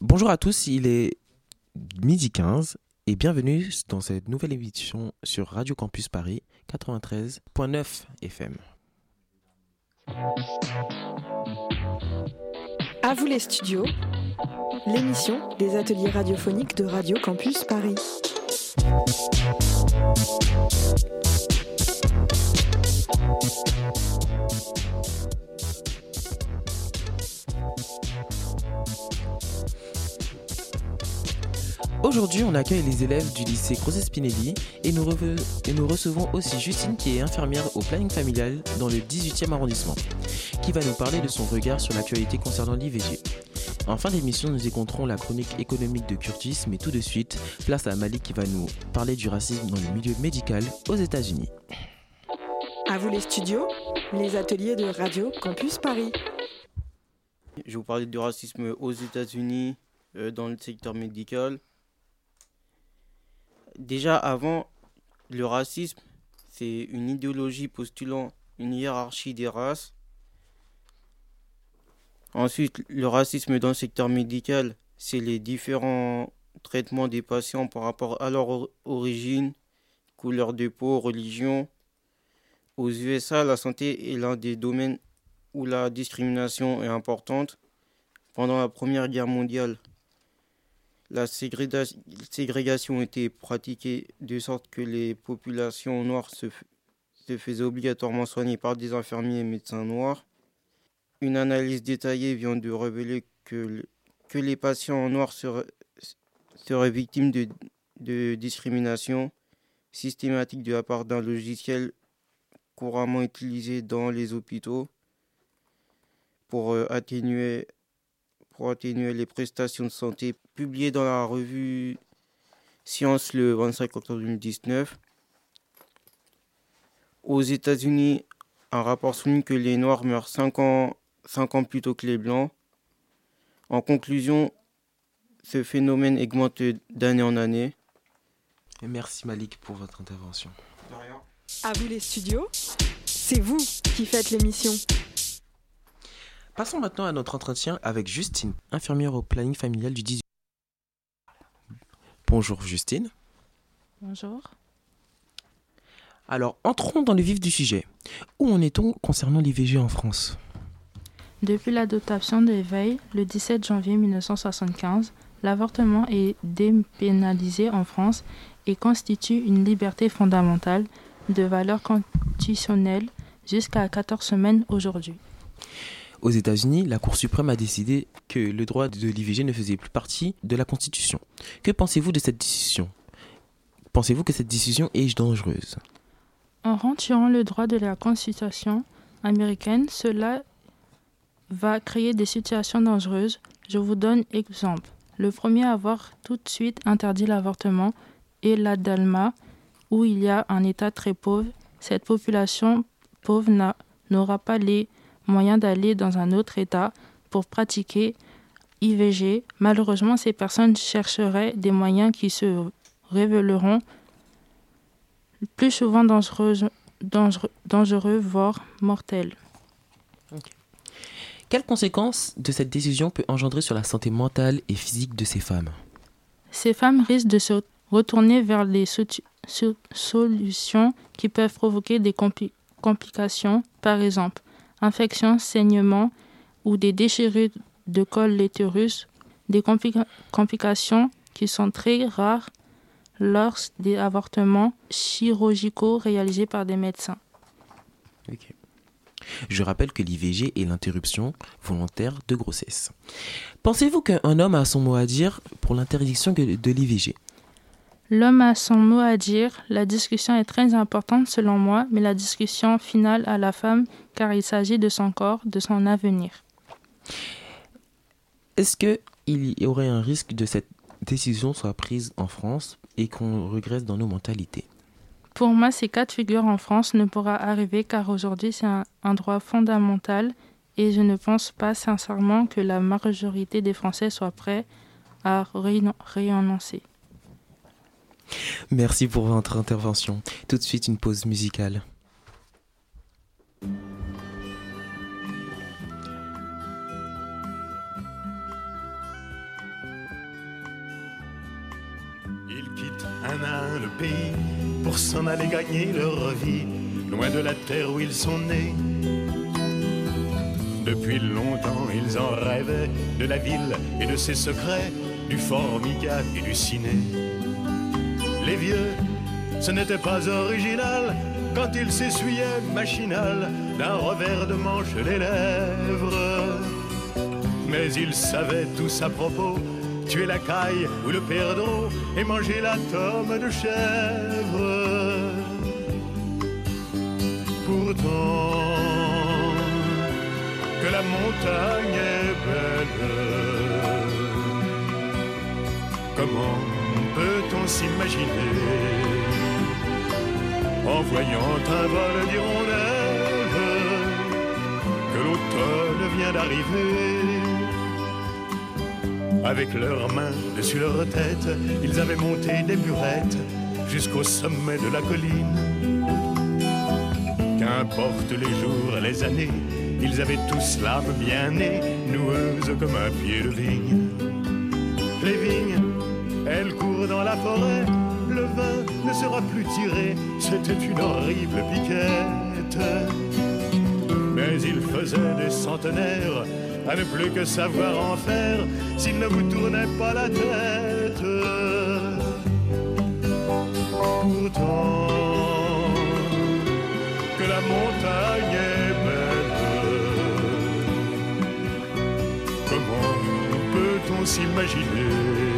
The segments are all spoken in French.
Bonjour à tous, il est midi 15 et bienvenue dans cette nouvelle émission sur Radio Campus Paris 93.9 FM. À vous les studios, l'émission des ateliers radiophoniques de Radio Campus Paris. Aujourd'hui, on accueille les élèves du lycée Grosse Spinelli et nous, et nous recevons aussi Justine qui est infirmière au planning familial dans le 18e arrondissement, qui va nous parler de son regard sur l'actualité concernant l'IVG. En fin d'émission, nous écouterons la chronique économique de Curtis, mais tout de suite, place à Malik qui va nous parler du racisme dans le milieu médical aux États-Unis. À vous les studios, les ateliers de Radio Campus Paris. Je vais vous parler du racisme aux États-Unis euh, dans le secteur médical. Déjà avant, le racisme, c'est une idéologie postulant une hiérarchie des races. Ensuite, le racisme dans le secteur médical, c'est les différents traitements des patients par rapport à leur origine, couleur de peau, religion. Aux USA, la santé est l'un des domaines où la discrimination est importante. Pendant la Première Guerre mondiale, la ségrégation était pratiquée de sorte que les populations noires se, faisaient obligatoirement soigner par des infirmiers et médecins noirs. Une analyse détaillée vient de révéler que, les patients noirs seraient, victimes de, discrimination systématique de la part d'un logiciel couramment utilisé dans les hôpitaux pour euh, atténuer les prestations de santé, publié dans la revue Science le 25 octobre 2019. Aux États-Unis, un rapport souligne que les Noirs meurent 5 ans, 5 ans plus tôt que les Blancs. En conclusion, ce phénomène augmente d'année en année. merci Malik pour votre intervention. De rien. À vous les studios, c'est vous qui faites l'émission. Passons maintenant à notre entretien avec Justine, infirmière au planning familial du 18. Bonjour Justine. Bonjour. Alors, entrons dans le vif du sujet. Où en est-on concernant l'IVG en France? Depuis l'adoption de l'éveil, le 17 janvier 1975, l'avortement est dépénalisé en France et constitue une liberté fondamentale de valeur constitutionnelle jusqu'à 14 semaines aujourd'hui. Aux États-Unis, la Cour suprême a décidé que le droit de l'IVG ne faisait plus partie de la Constitution. Que pensez-vous de cette décision? Pensez-vous que cette décision est dangereuse? En retirant le droit de la Constitution américaine, cela va créer des situations dangereuses. Je vous donne exemple. Le premier à avoir tout de suite interdit l'avortement est la Dalma, où il y a un État très pauvre. Cette population pauvre n'aura pas les moyen d'aller dans un autre État pour pratiquer IVG. Malheureusement, ces personnes chercheraient des moyens qui se révéleront plus souvent dangereux, dangereux, voire mortels. Quelles conséquences de cette décision peut engendrer sur la santé mentale et physique de ces femmes? Ces femmes risquent de se retourner vers les solutions qui peuvent provoquer des complications, par exemple infections, saignements ou des déchirures de col l'utérus, des complications qui sont très rares lors des avortements chirurgicaux réalisés par des médecins. Je rappelle que l'IVG est l'interruption volontaire de grossesse. Pensez-vous qu'un homme a son mot à dire pour l'interdiction de l'IVG L'homme a son mot à dire. La discussion est très importante selon moi, mais la discussion finale à la femme car il s'agit de son corps, de son avenir. Est-ce qu'il y aurait un risque de cette décision soit prise en France et qu'on regresse dans nos mentalités? Pour moi, ces cas de figure en France ne pourra arriver car aujourd'hui c'est un, un, droit fondamental et je ne pense pas sincèrement que la majorité des Français soient prêts à renoncer. Merci pour votre intervention. Tout de suite, une pause musicale. Ils quittent un à un le pays pour s'en aller gagner leur vie, loin de la terre où ils sont nés. Depuis longtemps, ils en rêvaient de la ville et de ses secrets, du formica et du ciné. Les vieux, ce n'était pas original quand ils s'essuyaient machinal d'un revers de manche les lèvres. Mais ils savaient tous à propos tuer la caille ou le perdreau et manger la tome de chèvre. Pourtant, que la montagne est belle, comment peut-on s'imaginer en voyant un vol d'hirondelles que l'automne vient d'arriver avec leurs mains dessus leur tête, ils avaient monté des burettes jusqu'au sommet de la colline. Qu'importe les jours et les années, ils avaient tous l'âme bien née, noueuse comme un pied de vigne. Les vignes, la forêt, le vin ne sera plus tiré, c'était une horrible piquette. Mais ils faisaient des centenaires à ne plus que savoir en faire s'il ne vous tournait pas la tête. Pourtant, que la montagne est belle, comment peut-on s'imaginer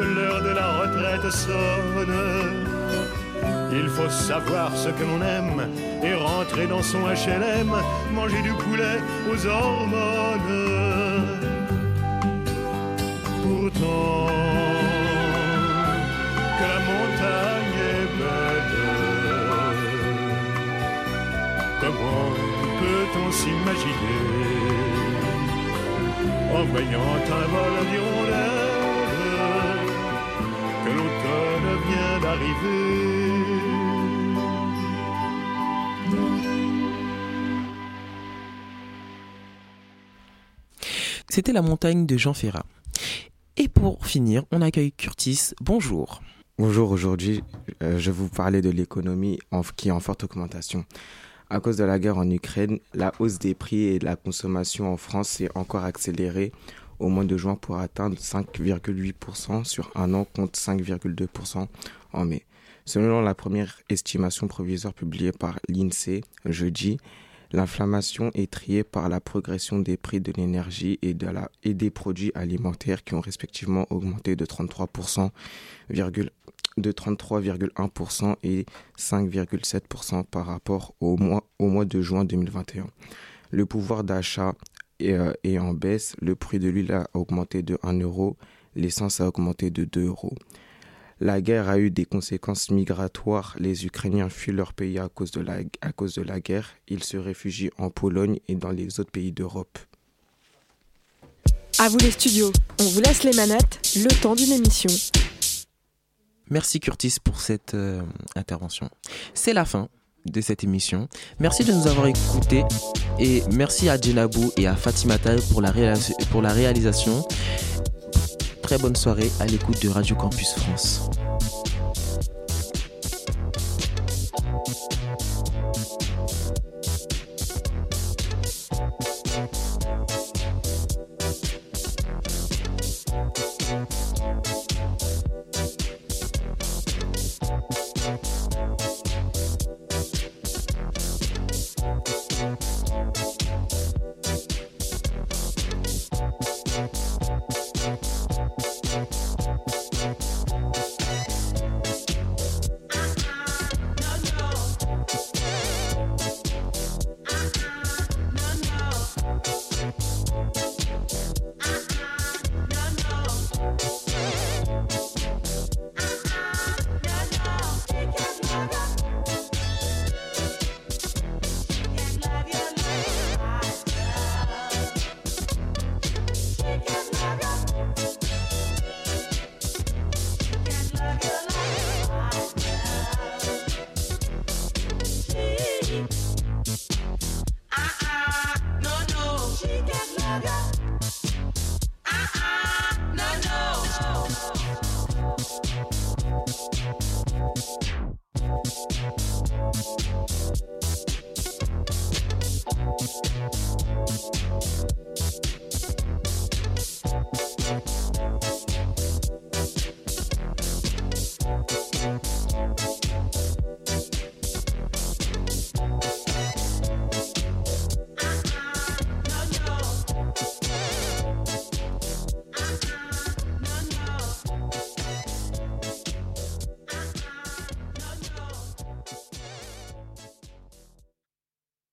que l'heure de la retraite sonne. Il faut savoir ce que l'on aime et rentrer dans son HLM, manger du poulet aux hormones. Pourtant, que la montagne est belle, comment peut-on s'imaginer? En voyant un vol d'hirondelles vient d'arriver C'était la montagne de Jean Ferrat. Et pour finir, on accueille Curtis. Bonjour. Bonjour, aujourd'hui euh, je vais vous parler de l'économie qui est en forte augmentation. À cause de la guerre en Ukraine, la hausse des prix et de la consommation en France s'est encore accélérée au mois de juin pour atteindre 5,8% sur un an contre 5,2% en mai. Selon la première estimation provisoire publiée par l'INSEE jeudi, L'inflammation est triée par la progression des prix de l'énergie et, des produits alimentaires qui ont respectivement augmenté de 33%, de 33,1% et 5,7% par rapport au mois, au mois de juin 2021. Le pouvoir d'achat est, euh, est, en baisse, le prix de l'huile a augmenté de 1 euro, l'essence a augmenté de 2 euros. La guerre a eu des conséquences migratoires. Les Ukrainiens fuient leur pays à cause de la, à cause de la guerre. Ils se réfugient en Pologne et dans les autres pays d'Europe. À vous les studios, on vous laisse les manettes, le temps d'une émission. Merci Curtis pour cette euh, intervention. C'est la fin de cette émission. Merci de nous avoir écoutés et merci à Djenabou et à Fatimata pour pour la réalisation. Très bonne soirée à l'écoute de Radio Campus France. Bye.